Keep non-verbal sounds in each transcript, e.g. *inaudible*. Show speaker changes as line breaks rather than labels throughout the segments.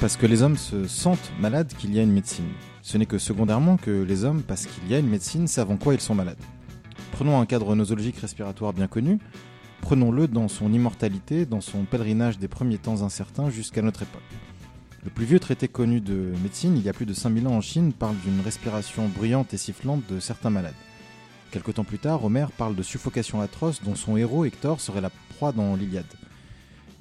Parce que les hommes se sentent malades qu'il y a une médecine. Ce n'est que secondairement que les hommes, parce qu'il y a une médecine, savent en quoi ils sont malades. Prenons un cadre nosologique respiratoire bien connu, prenons-le dans son immortalité, dans son pèlerinage des premiers temps incertains jusqu'à notre époque. Le plus vieux traité connu de médecine, il y a plus de 5000 ans en Chine, parle d'une respiration bruyante et sifflante de certains malades. Quelque temps plus tard, Homère parle de suffocation atroce dont son héros Hector serait la proie dans l'Iliade.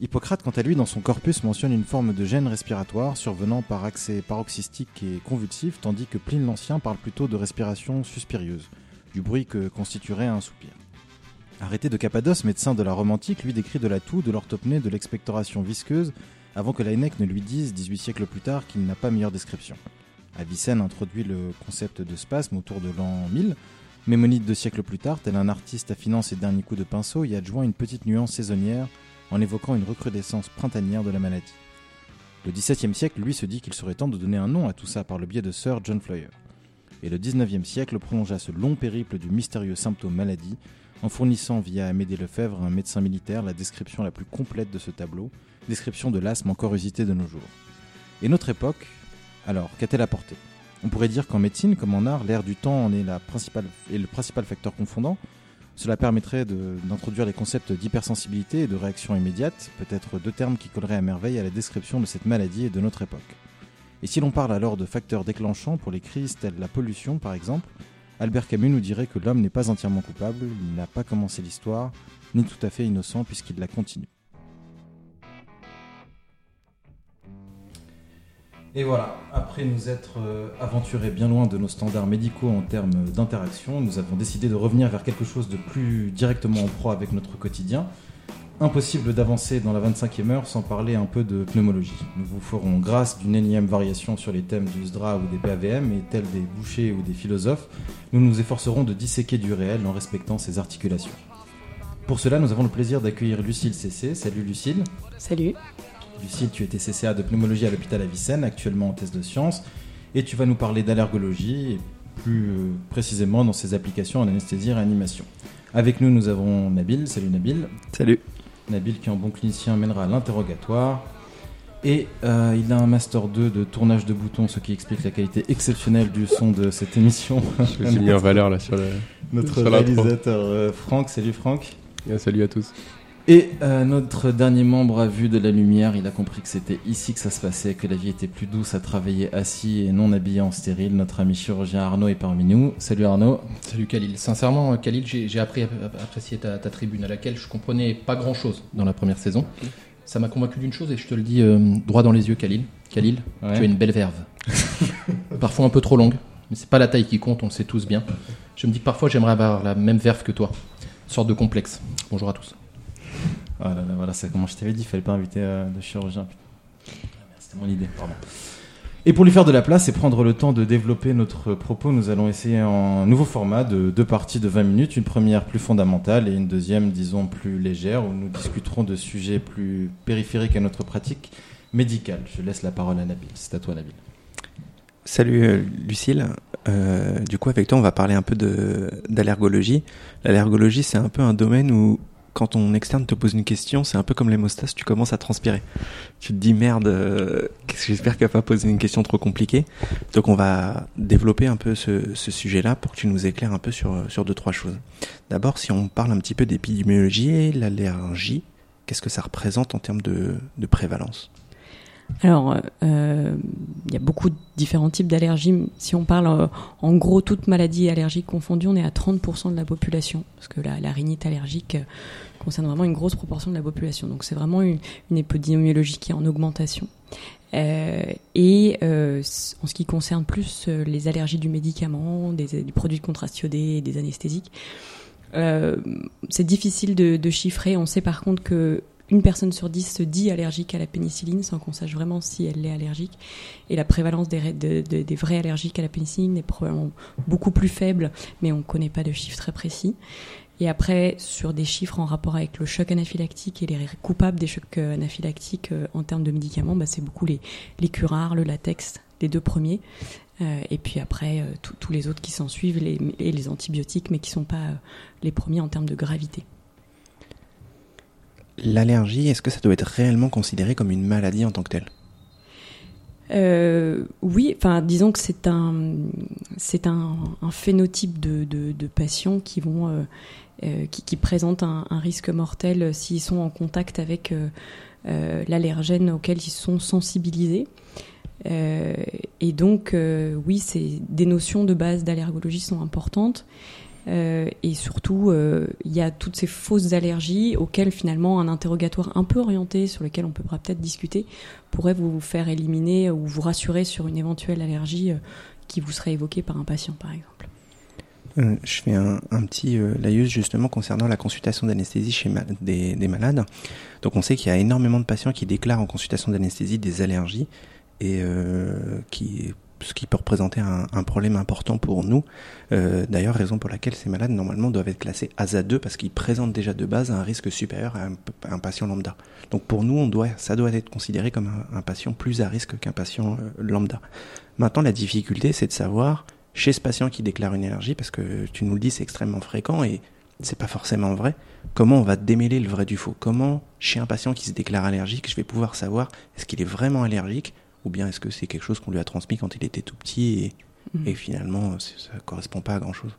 Hippocrate, quant à lui, dans son corpus, mentionne une forme de gêne respiratoire survenant par accès paroxystique et convulsif, tandis que Pline l'Ancien parle plutôt de respiration suspirieuse, du bruit que constituerait un soupir. Arrêté de Cappadoce, médecin de la Rome antique, lui décrit de la toux, de l'orthopnée, de l'expectoration visqueuse, avant que Laennec ne lui dise, 18 siècles plus tard, qu'il n'a pas meilleure description. Avicenne introduit le concept de spasme autour de l'an 1000, Mémonide deux siècles plus tard, tel un artiste affinant ses derniers coups de pinceau, y adjoint une petite nuance saisonnière en évoquant une recrudescence printanière de la maladie. Le XVIIe siècle, lui, se dit qu'il serait temps de donner un nom à tout ça par le biais de Sir John Floyer. Et le XIXe siècle prolongea ce long périple du mystérieux symptôme maladie en fournissant via Amédée Lefebvre, un médecin militaire, la description la plus complète de ce tableau, description de l'asthme encore usité de nos jours. Et notre époque, alors, qu'a-t-elle apporté? On pourrait dire qu'en médecine, comme en art, l'ère du temps en est, est le principal facteur confondant. Cela permettrait d'introduire les concepts d'hypersensibilité et de réaction immédiate, peut-être deux termes qui colleraient à merveille à la description de cette maladie et de notre époque. Et si l'on parle alors de facteurs déclenchants pour les crises telles la pollution par exemple, Albert Camus nous dirait que l'homme n'est pas entièrement coupable, il n'a pas commencé l'histoire, ni tout à fait innocent puisqu'il la continue. Et voilà, après nous être euh, aventurés bien loin de nos standards médicaux en termes d'interaction, nous avons décidé de revenir vers quelque chose de plus directement en proie avec notre quotidien. Impossible d'avancer dans la 25e heure sans parler un peu de pneumologie. Nous vous ferons grâce d'une énième variation sur les thèmes du SDRA ou des PAVM et tels des bouchers ou des philosophes, nous nous efforcerons de disséquer du réel en respectant ses articulations. Pour cela, nous avons le plaisir d'accueillir Lucille CC. Salut Lucille.
Salut.
Lucille, tu étais CCA de pneumologie à l'hôpital Avicenne, actuellement en thèse de sciences, et tu vas nous parler d'allergologie, et plus euh, précisément dans ses applications en anesthésie et réanimation. Avec nous, nous avons Nabil. Salut Nabil.
Salut.
Nabil, qui en bon clinicien, mènera l'interrogatoire. Et euh, il a un Master 2 de tournage de boutons, ce qui explique la qualité exceptionnelle du son de cette émission.
Je suis mis en valeur là sur le,
Notre réalisateur euh, Franck. Salut Franck.
salut à tous.
Et euh, notre dernier membre a vu de la lumière, il a compris que c'était ici que ça se passait, que la vie était plus douce à travailler assis et non habillé en stérile. Notre ami chirurgien Arnaud est parmi nous. Salut Arnaud.
Salut Khalil. Sincèrement, Khalil, j'ai appris à apprécier ta, tribune à laquelle je comprenais pas grand chose dans la première saison. Ça m'a convaincu d'une chose et je te le dis euh, droit dans les yeux, Khalil. Khalil, tu as une belle verve. *laughs* parfois un peu trop longue, mais c'est pas la taille qui compte, on le sait tous bien. Je me dis que parfois j'aimerais avoir la même verve que toi. sorte de complexe. Bonjour à tous.
Ah voilà, c'est comment je t'avais dit, il fallait pas inviter euh, de chirurgien. C'était mon idée, pardon. Et pour lui faire de la place et prendre le temps de développer notre propos, nous allons essayer un nouveau format de deux parties de 20 minutes, une première plus fondamentale et une deuxième, disons, plus légère, où nous discuterons de sujets plus périphériques à notre pratique médicale. Je laisse la parole à Nabil. C'est à toi, Nabil.
Salut euh, Lucille. Euh, du coup, avec toi, on va parler un peu d'allergologie. L'allergologie, c'est un peu un domaine où quand ton externe te pose une question, c'est un peu comme l'hémostase, tu commences à transpirer. Tu te dis merde, euh, j'espère qu'elle va pas poser une question trop compliquée. Donc on va développer un peu ce, sujet-là pour que tu nous éclaires un peu sur, sur deux, trois choses. D'abord, si on parle un petit peu d'épidémiologie et l'allergie, qu'est-ce que ça représente en termes de, de prévalence?
Alors, euh, il y a beaucoup de différents types d'allergies. Si on parle euh, en gros toute maladie allergique confondue, on est à 30% de la population, parce que la, rhinite allergique euh, concerne vraiment une grosse proportion de la population. Donc c'est vraiment une, épidémiologie qui est en augmentation. et en ce qui concerne plus les allergies du médicament, des, produits iodé, des anesthésiques, c'est difficile de, chiffrer. On sait par contre que une personne sur dix se dit allergique à la pénicilline sans qu'on sache vraiment si elle est allergique. Et la prévalence des, vrais allergiques à la pénicilline est probablement beaucoup plus faible, mais on ne connaît pas de chiffres très précis. Et après, sur des chiffres en rapport avec le choc anaphylactique et les coupables des chocs euh, anaphylactiques euh, en termes de médicaments, bah, c'est beaucoup les, les le latex, les deux premiers. Euh, et puis après, tous les autres qui s'en suivent, et les antibiotiques, mais qui ne sont pas les premiers en termes de gravité.
L'allergie, est-ce que ça doit être réellement considéré comme une maladie en tant que telle?
Euh, oui, enfin, disons que c'est un, c'est un, phénotype de, de, patients qui vont, euh, euh, qui, présentent un, risque mortel s'ils sont en contact avec l'allergène auquel ils sont sensibilisés. et donc, oui, c'est des notions de base d'allergologie sont importantes. Euh, et surtout, euh, il y a toutes ces fausses allergies auxquelles finalement un interrogatoire un peu orienté, sur lequel on pourra peut-être discuter, pourrait vous faire éliminer ou vous rassurer sur une éventuelle allergie euh, qui vous serait évoquée par un patient, par exemple.
je fais un, petit laïus justement concernant la consultation d'anesthésie chez des, malades. Donc on sait qu'il y a énormément de patients qui déclarent en consultation d'anesthésie des allergies et qui ce qui peut représenter un, problème important pour nous. Euh, D'ailleurs, raison pour laquelle ces malades normalement doivent être classés ASA 2 parce qu'ils présentent déjà de base un risque supérieur à un, patient lambda. Donc pour nous, ça doit être considéré comme un, un patient plus à risque qu'un patient euh, lambda. Maintenant, la difficulté, c'est de savoir chez ce patient qui déclare une allergie, parce que tu nous le dis, c'est extrêmement fréquent et c'est pas forcément vrai. Comment on va démêler le vrai du faux? Comment, chez un patient qui se déclare allergique, je vais pouvoir savoir est-ce qu'il est vraiment allergique ou bien est-ce que c'est quelque chose qu'on lui a transmis quand il était tout petit et, mhm. et finalement ça ne correspond pas à grand-chose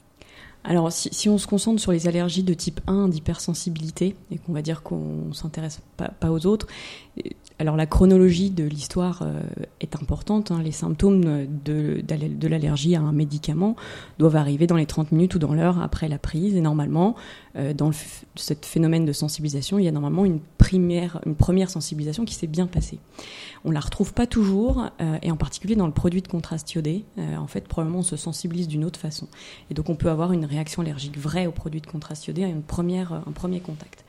alors, si, on se concentre sur les allergies de type 1 d'hypersensibilité, et qu'on va dire qu'on ne s'intéresse pas, pas, aux autres, alors la chronologie de l'histoire euh, est importante. Hein. Les symptômes de, l'allergie à un médicament doivent arriver dans les 30 minutes ou dans l'heure après la prise. Et normalement, euh, dans ce phénomène de sensibilisation, il y a normalement une première, une première sensibilisation qui s'est bien passée. On la retrouve pas toujours, euh, et en particulier dans le produit de contraste iodé. en fait, probablement, on se sensibilise d'une autre façon. Et donc, on peut avoir une réaction allergique vraie au produit de contraste iodé à une un premier contact.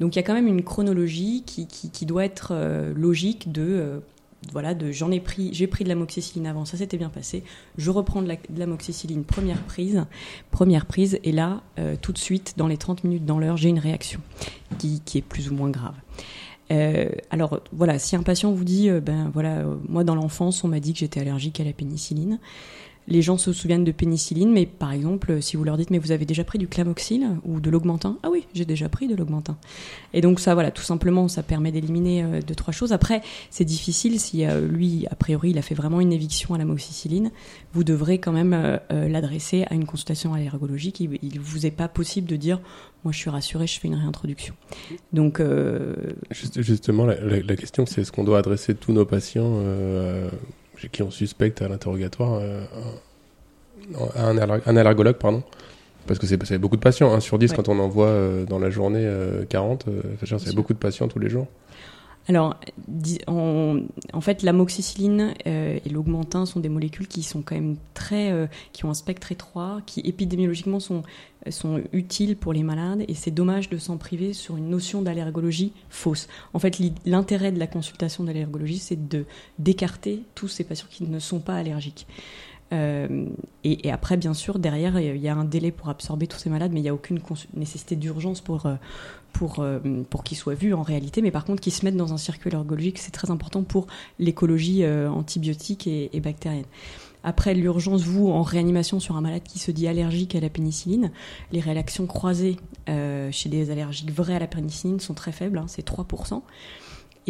Donc il y a quand même une chronologie qui, doit être euh, logique de euh, voilà, de j'en ai pris, j'ai pris de l'amoxicilline avant, ça s'était bien passé. Je reprends de l'amoxicilline, première prise, première prise, et là, euh, tout de suite, dans les 30 minutes, dans l'heure, j'ai une réaction qui, qui, est plus ou moins grave. alors voilà, si un patient vous dit, ben voilà, moi dans l'enfance, on m'a dit que j'étais allergique à la pénicilline, les gens se souviennent de pénicilline, mais par exemple, si vous leur dites, mais vous avez déjà pris du clamoxyl ou de l'augmentin Ah oui, j'ai déjà pris de l'augmentin. Et donc ça, voilà, tout simplement, ça permet d'éliminer euh, deux, trois choses. Après, c'est difficile si euh, lui, a priori, il a fait vraiment une éviction à la moxicilline. Vous devrez quand même euh, l'adresser à une consultation allergologique. Il, il vous est pas possible de dire, moi je suis rassuré, je fais une réintroduction. Donc
justement, la, question, c'est est-ce qu'on doit adresser tous nos patients qui on suspecte à l'interrogatoire euh, un, un, allergologue, pardon. Parce que c'est beaucoup de patients, 1 sur 10 quand on en voit euh, dans la journée 40, euh, c'est beaucoup de patients tous les jours.
Alors, en fait, l'amoxicilline et l'augmentin sont des molécules qui sont quand même très, qui ont un spectre étroit, qui épidémiologiquement sont sont utiles pour les malades et c'est dommage de s'en priver sur une notion d'allergologie fausse. En fait, l'intérêt de la consultation d'allergologie, c'est d'écarter tous ces patients qui ne sont pas allergiques. Euh, et, après, bien sûr, derrière, il y a un délai pour absorber tous ces malades, mais il n'y a aucune nécessité d'urgence pour, euh, pour, euh, pour qu'ils soient vus en réalité. Mais par contre, qu'ils se mettent dans un circuit allergologique, c'est très important pour l'écologie antibiotique et, bactérienne. Après l'urgence, vous, en réanimation sur un malade qui se dit allergique à la pénicilline, les réactions croisées chez des allergiques vrais à la pénicilline sont très faibles, hein, c'est 3%.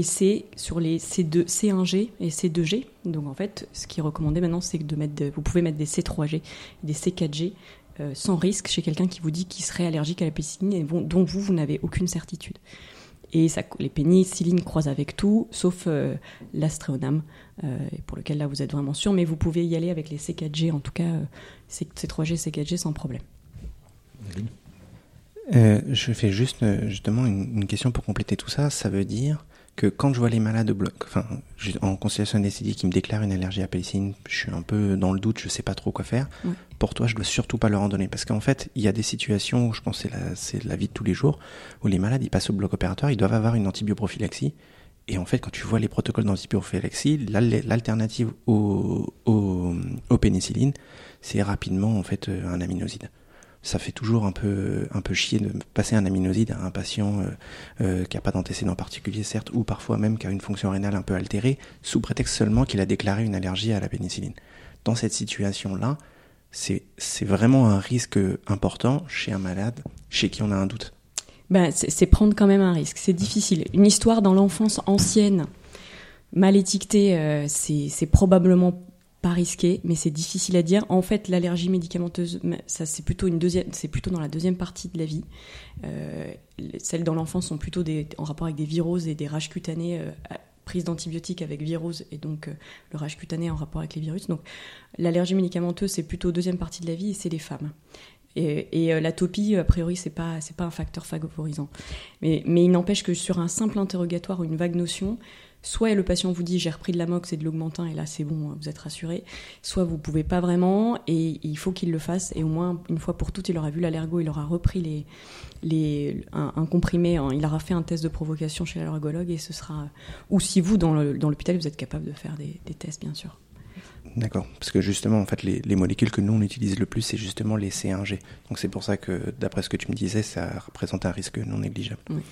Et c'est sur les C2, C1G et C2G. Donc en fait, ce qui est recommandé maintenant, c'est de mettre, vous pouvez mettre des C3G, des C4G euh, sans risque chez quelqu'un qui vous dit qu'il serait allergique à la pénicilline et dont vous, vous n'avez aucune certitude. Et les pénicillines croisent avec tout, sauf euh, euh, pour lequel là vous êtes vraiment sûr, mais vous pouvez y aller avec les C4G, en tout cas euh, C3G, C4G sans problème.
je fais juste justement une, question pour compléter tout ça. Ça veut dire que quand je vois les malades bloc, enfin, en consultation anesthésique qui me déclarent une allergie à pénicilline, je suis un peu dans le doute, je sais pas trop quoi faire. Pour toi, je dois surtout pas leur en donner parce qu'en fait, il y a des situations où je pense que c'est la, la vie de tous les jours où les malades ils passent au bloc opératoire, ils doivent avoir une antibioprophylaxie. Et en fait, quand tu vois les protocoles d'antibioprophylaxie, l'alternative au, au, au pénicilline, c'est rapidement en fait un aminoside ça fait toujours un peu, un peu chier de passer un aminoside à un patient euh, euh, qui n'a pas d'antécédent particulier, certes, ou parfois même qui a une fonction rénale un peu altérée, sous prétexte seulement qu'il a déclaré une allergie à la pénicilline. Dans cette situation-là, c'est vraiment un risque important chez un malade chez qui on a un doute.
Ben, c'est prendre quand même un risque, c'est difficile. Une histoire dans l'enfance ancienne mal étiqueté, c'est probablement pas risqué, mais c'est difficile à dire. En fait, l'allergie médicamenteuse, ça c'est plutôt une deuxième, c'est plutôt dans la deuxième partie de la vie. Euh, celles dans l'enfance sont plutôt des, en rapport avec des viroses et des rages cutanés euh, prises d'antibiotiques avec virose et donc euh, le rage cutané en rapport avec les virus. Donc l'allergie médicamenteuse c'est plutôt deuxième partie de la vie et c'est les femmes. Et, et l'atopie, a priori, c'est pas c'est pas un facteur favorisant. Mais, mais il n'empêche que sur un simple interrogatoire ou une vague notion, soit le patient vous dit j'ai repris de l'amox et de l'augmentin et là c'est bon, vous êtes rassuré, soit vous pouvez pas vraiment et il faut qu'il le fasse et au moins une fois pour toutes il aura vu l'allergo, il aura repris les, les, un, comprimé, il aura fait un test de provocation chez l'allergologue et ce sera, ou si vous dans l'hôpital vous êtes capable de faire des, tests bien sûr.
D'accord, parce que justement, en fait, les, les, molécules que nous on utilise le plus, c'est justement les C1G. Donc c'est pour ça que, d'après ce que tu me disais, ça représente un risque non négligeable. Oui.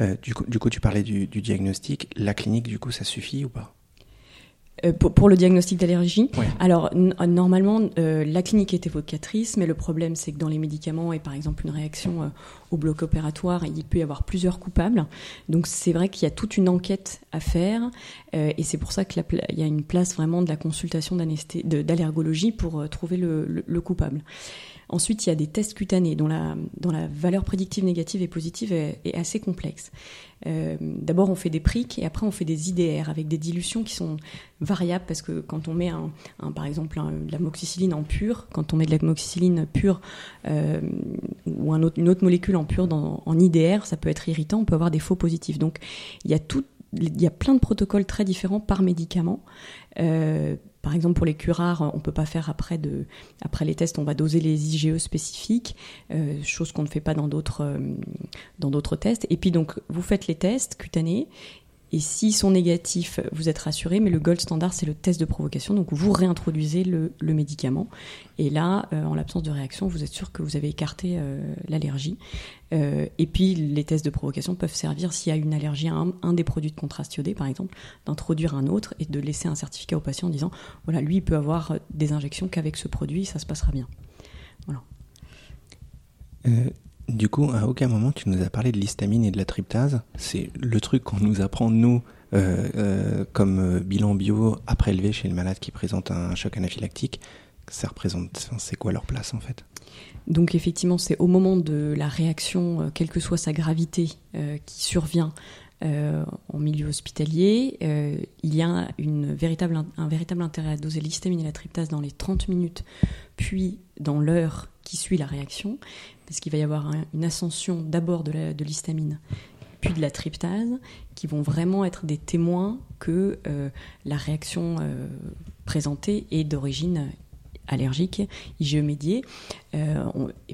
Euh, du, coup, du coup, tu parlais du, diagnostic. La clinique, du coup, ça suffit ou pas?
Euh, pour, le diagnostic d'allergie, alors normalement euh, la clinique est évocatrice, mais le problème c'est que dans les médicaments et par exemple une réaction au bloc opératoire, il peut y avoir plusieurs coupables. Donc c'est vrai qu'il y a toute une enquête à faire et c'est pour ça qu'il y a une place vraiment de la consultation d'allergologie pour trouver le coupable. Ensuite, il y a des tests cutanés dont la, valeur prédictive négative et positive est, assez complexe. Euh, d'abord, on fait des prics et après, on fait des IDR avec des dilutions qui sont variables parce que quand on met, un, par exemple, de la moxicilline en pur, quand on met de la moxicilline pure euh, ou un une autre molécule en pur dans, en IDR, ça peut être irritant, on peut avoir des faux positifs. Donc, il y a tout il y a plein de protocoles très différents par médicament. Euh, par exemple, pour les curares, on peut pas faire après les tests, on va doser les IgE spécifiques, euh, chose qu'on ne fait pas dans d'autres, euh, dans d'autres tests. Et puis donc, vous faites les tests cutanés et s'ils sont négatifs, vous êtes rassuré, mais le gold standard, c'est le test de provocation. Donc vous réintroduisez le, médicament. Et là, euh, en l'absence de réaction, vous êtes sûr que vous avez écarté euh, l'allergie. Euh, et puis les tests de provocation peuvent servir, s'il y a une allergie à un, des produits de contraste iodé, par exemple, d'introduire un autre et de laisser un certificat au patient en disant, voilà, lui, il peut avoir des injections qu'avec ce produit, ça se passera bien. Voilà.
Du coup, à aucun moment tu nous as parlé de l'histamine et de la tryptase. C'est le truc qu'on nous apprend, nous, euh, euh, comme euh, bilan bio à prélever chez le malade qui présente un choc anaphylactique. Ça représente, c'est quoi leur place en fait?
Donc effectivement, c'est au moment de la réaction, quelle que soit sa gravité, qui survient en milieu hospitalier, il y a un véritable intérêt à doser l'histamine et la tryptase dans les 30 minutes, puis dans l'heure qui suit la réaction, parce qu'il va y avoir une ascension d'abord de l'histamine puis de la tryptase, qui vont vraiment être des témoins que euh, la réaction euh, présentée est d'origine allergique, IgE médiée. Euh,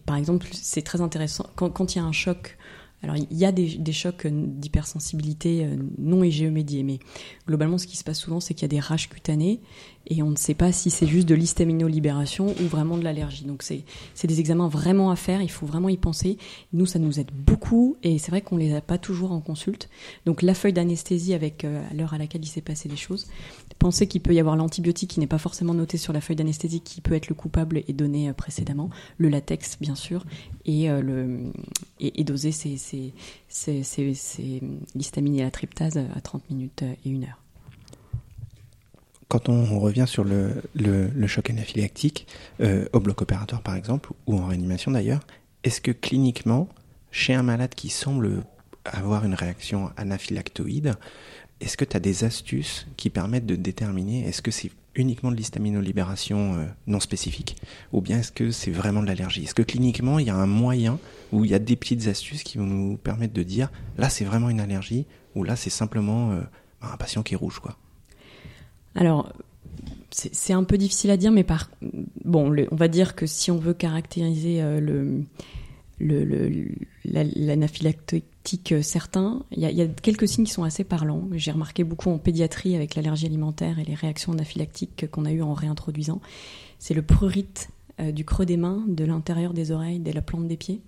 par exemple, c'est très intéressant, quand, il y a un choc alors, il y a des, chocs d'hypersensibilité non IgE mais globalement, ce qui se passe souvent, c'est qu'il y a des rages cutanées et on ne sait pas si c'est juste de l'histaminolibération ou vraiment de l'allergie. Donc c'est des examens vraiment à faire, il faut vraiment y penser. Nous, ça nous aide beaucoup et c'est vrai qu'on les a pas toujours en consulte. Donc la feuille d'anesthésie avec euh, l'heure à laquelle il s'est passé les choses. Pensez qu'il peut y avoir l'antibiotique qui n'est pas forcément noté sur la feuille d'anesthésie qui peut être le coupable et donné euh, précédemment, le latex bien sûr, et, euh, le, et, doser l'histamine et la tryptase à 30 minutes et une heure
quand on revient sur le, choc anaphylactique, euh, au bloc opératoire par exemple, ou en réanimation d'ailleurs, est-ce que cliniquement, chez un malade qui semble avoir une réaction anaphylactoïde, est-ce que tu as des astuces qui permettent de déterminer est-ce que c'est uniquement de l'histaminolibération euh, non spécifique ou bien est-ce que c'est vraiment de l'allergie? Est-ce que cliniquement il y a un moyen où il y a des petites astuces qui vont nous permettre de dire là c'est vraiment une allergie ou là c'est simplement euh, un patient qui est rouge quoi?
Alors, c'est un peu difficile à dire, mais par bon, on va dire que si on veut caractériser euh, le l'anaphylactique euh, certain, il y, a quelques signes qui sont assez parlants. J'ai remarqué beaucoup en pédiatrie avec l'allergie alimentaire et les réactions anaphylactiques qu'on a eues en réintroduisant. C'est le prurite euh, du creux des mains, de l'intérieur des oreilles, de la plante des pieds,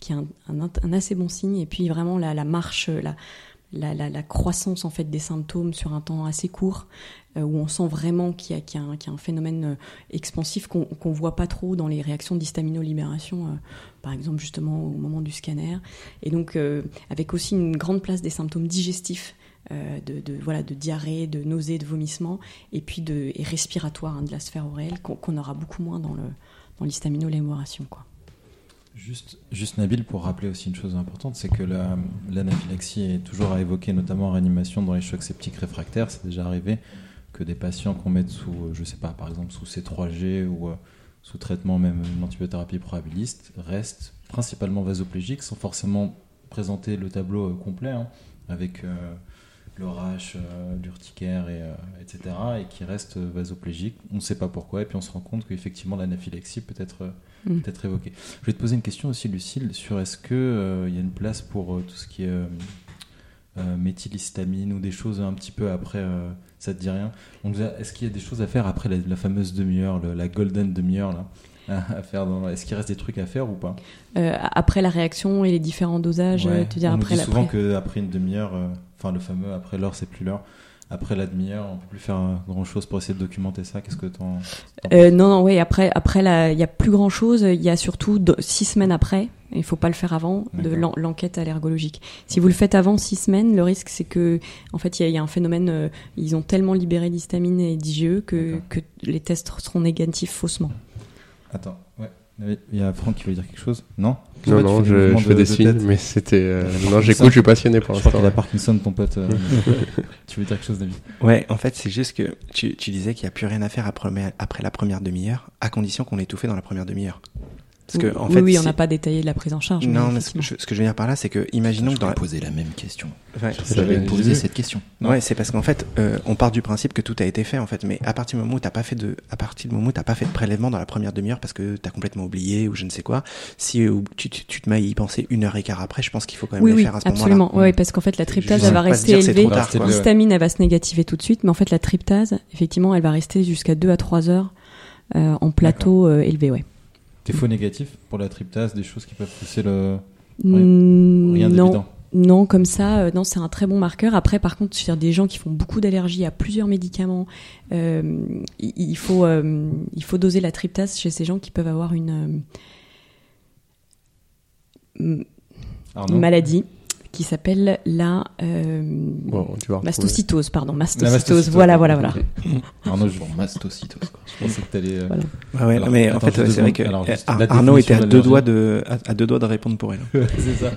qui est un, assez bon signe. Et puis vraiment la, la marche, la, la, la, croissance en fait des symptômes sur un temps assez court, euh, où on sent vraiment qu'il y, a un phénomène euh, expansif qu'on ne voit pas trop dans les réactions d'histaminolibération, euh, par exemple justement au moment du scanner. Et donc avec aussi une grande place des symptômes digestifs de, de, voilà, de diarrhée, de nausées, de vomissements, et puis de, et respiratoire hein, de la sphère oréelle qu'on aura beaucoup moins dans l'histamino-l'émoration. Quoi.
Juste, juste Nabil, pour rappeler aussi une chose importante, c'est que l'anaphylaxie est toujours à évoquer, notamment en réanimation dans les chocs septiques réfractaires. C'est déjà arrivé que des patients qu'on mette sous, euh, je sais pas, par exemple sous C3G ou euh, sous traitement même une antibiothérapie probabiliste restent principalement vasoplégiques sans forcément présenter le tableau euh, complet hein, avec l'orage, l'urticaire, et, etc. et qui restent vasoplégiques. On ne sait pas pourquoi et puis on se rend compte qu'effectivement l'anaphylaxie peut être Mm. peut-être évoqué. Je vais te poser une question aussi, Lucille, sur est-ce qu'il euh, y a une place pour euh, tout ce qui est euh, méthylhistamine ou des choses un petit peu après, ça te dit rien? Est-ce qu'il y a des choses à faire après la, fameuse demi-heure, la golden demi-heure là *laughs* à faire Est-ce qu'il reste des trucs à faire ou pas?
Après la réaction et les différents dosages, tu
dire
on après
nous dit souvent qu'après une demi-heure, enfin le fameux après l'heure c'est plus l'heure après la demi-heure, on peut plus faire grand chose pour essayer de documenter ça. Qu'est-ce que t'en
euh, Non, non, oui. Après, après, il y a plus grand chose. Il y a surtout six semaines après. Il faut pas le faire avant de l'enquête allergologique. Si vous le faites avant six semaines, le risque c'est que, en fait, il y, a un phénomène. Euh, ils ont tellement libéré d'histamine et d'IgE que, que les tests seront négatifs faussement.
Attends. Il y a Franck qui veut dire quelque chose Non
Non, non, je, fais des signes, mais c'était. Euh, non, j'écoute, je suis passionné pour l'instant.
Je crois qu'il a Parkinson, ton pote. Euh, *laughs* tu veux dire quelque chose, David?
Ouais, en fait, c'est juste que tu, tu disais qu'il n'y a plus rien à faire après, après la première demi-heure, à condition qu'on ait tout fait dans la première demi-heure.
Parce que, en fait, oui, on n'a pas détaillé la prise en charge.
Non, mais, ce, que je, ce, que je, veux dire par là, c'est que imaginons
que
dans la...
poser la même question.
Ouais,
J'avais posé cette question.
Ouais, c'est parce qu'en fait, euh, on part du principe que tout a été fait en fait, mais à partir du moment où t'as pas fait de, à partir du moment où t'as pas fait de prélèvement dans la première demi-heure parce que t'as complètement oublié ou je ne sais quoi, si euh, tu, tu, tu, te mets à y penser une heure et quart après, je pense qu'il faut quand même
oui,
le
oui,
faire à ce
moment-là. Absolument, oui, parce qu'en fait la tryptase elle va rester élevée, l'histamine elle va se négativer tout de suite, mais en fait la tryptase, effectivement, elle va rester jusqu'à 2 à 3 heures euh, en plateau élevé, ouais.
Des faux négatifs pour la tryptase, des choses qui peuvent pousser le.
Mmh, Rien non. Non, comme ça, euh, non, c'est un très bon marqueur. Après, par contre, sur des gens qui font beaucoup d'allergies à plusieurs médicaments, euh, il, faut, euh, il faut doser la tryptase chez ces gens qui peuvent avoir une, une maladie qui s'appelle la euh, mastocytose, pardon, mastocytose. Voilà, voilà, voilà.
Arnaud, je mastocytose. Quoi. Je pensais que t'allais. Euh...
Voilà. Ah ouais, mais en fait, c'est vrai que alors, Arnaud était à deux doigts de à, deux doigts de répondre pour elle. *laughs*
c'est ça.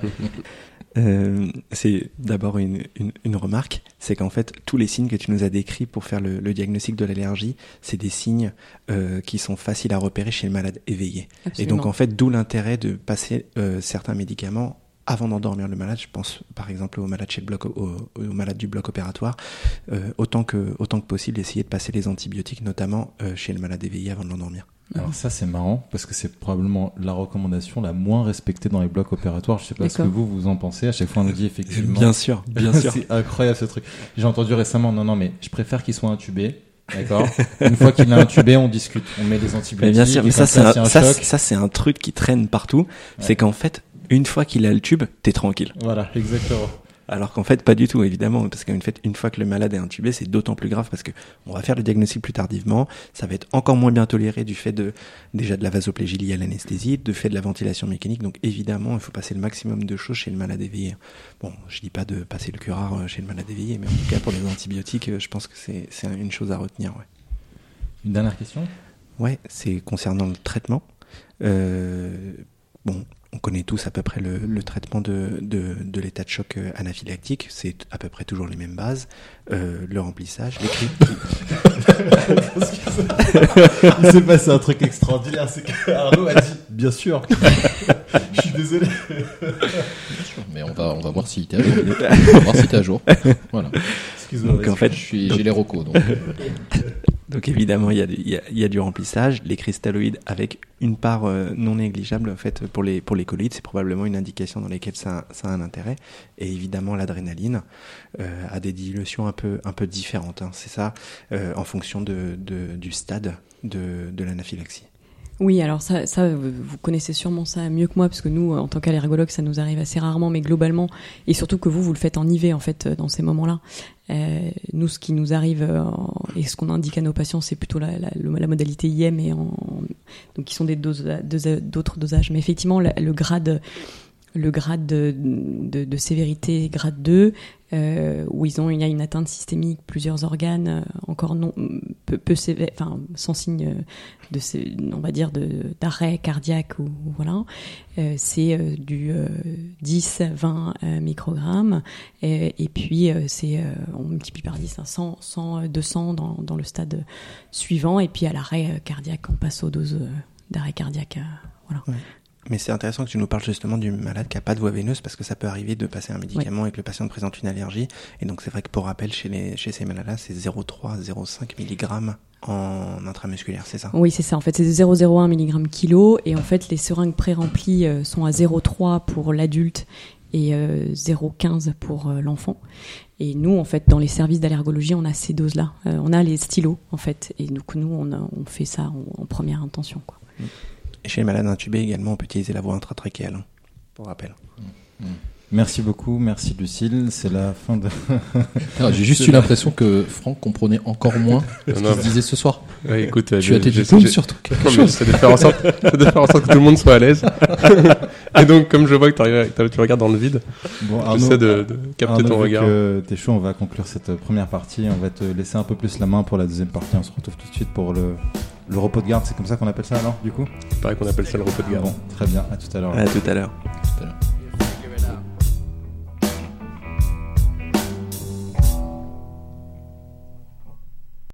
Euh, c'est d'abord une, une, une, remarque, c'est qu'en fait tous les signes que tu nous as décrits pour faire le, le diagnostic de l'allergie, c'est des signes euh, qui sont faciles à repérer chez le malade éveillé. Absolument. Et donc en fait d'où l'intérêt de passer euh, certains médicaments avant d'endormir le malade, je pense par exemple aux malades, chez le bloc, aux, malades du bloc opératoire, euh, autant, que, autant que possible essayer de passer les antibiotiques, notamment euh, chez le malade éveillé avant de l'endormir.
Alors ça c'est marrant parce que c'est probablement la recommandation la moins respectée dans les blocs opératoires. Je sais pas ce que vous vous en pensez. À chaque fois on nous dit effectivement.
Bien sûr, bien *laughs* sûr.
c'est incroyable ce truc. J'ai entendu récemment non non mais je préfère qu'il soit intubé. D'accord? Une fois qu'il est intubé, on discute, on met des antibiotiques.
Mais bien sûr, mais ça, c'est un, ça, ça c'est un truc qui traîne partout. C'est qu'en fait, une fois qu'il a le tube, t'es tranquille.
Voilà, exactement.
Alors qu'en fait, pas du tout, évidemment, parce qu'une fait, une fois que le malade est intubé, c'est d'autant plus grave parce que on va faire le diagnostic plus tardivement, ça va être encore moins bien toléré du fait de déjà de la vasoplégie liée à l'anesthésie, de fait de la ventilation mécanique. Donc évidemment, il faut passer le maximum de choses chez le malade éveillé. Bon, je dis pas de passer le curare euh, chez le malade éveillé, mais en tout cas pour les antibiotiques, euh, je pense que c'est c'est une chose à retenir. Ouais.
Une dernière question?
Ouais, c'est concernant le traitement. Euh, bon, on connaît tous à peu près le, le traitement de, de, de l'état de choc euh, anaphylactique. C'est à peu près toujours les mêmes bases. Euh, le remplissage, l'écrit.
Il s'est passé un truc extraordinaire. C'est qu'Arnaud a dit Bien sûr. Je suis désolé.
Mais on va, on va voir si t'es à jour. On va voir si t'es à jour. Voilà.
Donc en fait,
j'ai les recos. Donc. *laughs*
Donc évidemment, il y, a, il, y a, il y, a, du remplissage, les cristalloïdes avec une part euh, non négligeable en fait pour les pour les colloïdes, c'est probablement une indication dans laquelle ça, ça a un intérêt. Et évidemment, l'adrénaline euh, a des dilutions un peu un peu différentes. Hein, c'est ça, euh, en fonction de, de, du stade de, de l'anaphylaxie.
Oui, alors ça, ça, vous connaissez sûrement ça mieux que moi, parce que nous, en tant qu'allergologue, ça nous arrive assez rarement, mais globalement, et surtout que vous, vous le faites en IV, en fait, dans ces moments-là. Euh, nous, ce qui nous arrive euh, et ce qu'on indique à nos patients, c'est plutôt la, la, la, modalité IM et en, donc qui sont des d'autres dosages. Mais effectivement, le grade le grade de, de, sévérité grade 2, euh, où ils ont, il y a une atteinte systémique, plusieurs organes euh, encore non peu, peu sévères, enfin sans signe de, on va dire d'arrêt cardiaque ou voilà, euh, c'est euh, du 10-20 euh, microgrammes. Et, puis c'est on multiplie par 10, 100, 100 200 dans, dans le stade suivant. Et puis à l'arrêt cardiaque on passe aux doses d'arrêt cardiaque, voilà.
Mais c'est intéressant que tu nous parles justement du malade qui n'a pas de voie veineuse parce que ça peut arriver de passer un médicament oui. et que le patient présente une allergie. Et donc c'est vrai que pour rappel, chez, les, chez ces malades-là, c'est 0,3-0,5 mg en intramusculaire, c'est ça?
Oui, c'est ça. En fait, c'est 0,01 mg kilo. Et en fait, les seringues pré-remplies euh, sont à 0,3 pour l'adulte et euh, 0,15 pour euh, l'enfant. Et nous, en fait, dans les services d'allergologie, on a ces doses-là. Euh, on a les stylos, en fait. Et donc, nous, on, a, on fait ça en, en première intention. Quoi.
Mmh. Chez les malades intubés également, on peut utiliser la voie intratrachéale, hein, pour rappel.
Mmh. Merci beaucoup, merci Lucille. C'est la fin de. *laughs*
J'ai juste eu l'impression que Franck comprenait encore moins *laughs* ce qu'il se disait ce soir.
Ouais, écoute,
tu as tes diplômes sur toi.
C'est de faire en sorte, *laughs* de faire en sorte que tout le monde soit à l'aise. Et donc, comme je vois que tu regardes dans le vide,
bon,
j'essaie de, de, capter
Arnaud,
ton regard.
T'es chaud, on va conclure cette première partie. On va te laisser un peu plus la main pour la deuxième partie. On se retrouve tout de suite pour le, le repos de garde. C'est comme ça qu'on appelle ça alors, du coup?
Il paraît qu'on appelle ça le repos de garde.
Bon, très bien. À tout à l'heure.
À tout à l'heure.
Tout à l'heure.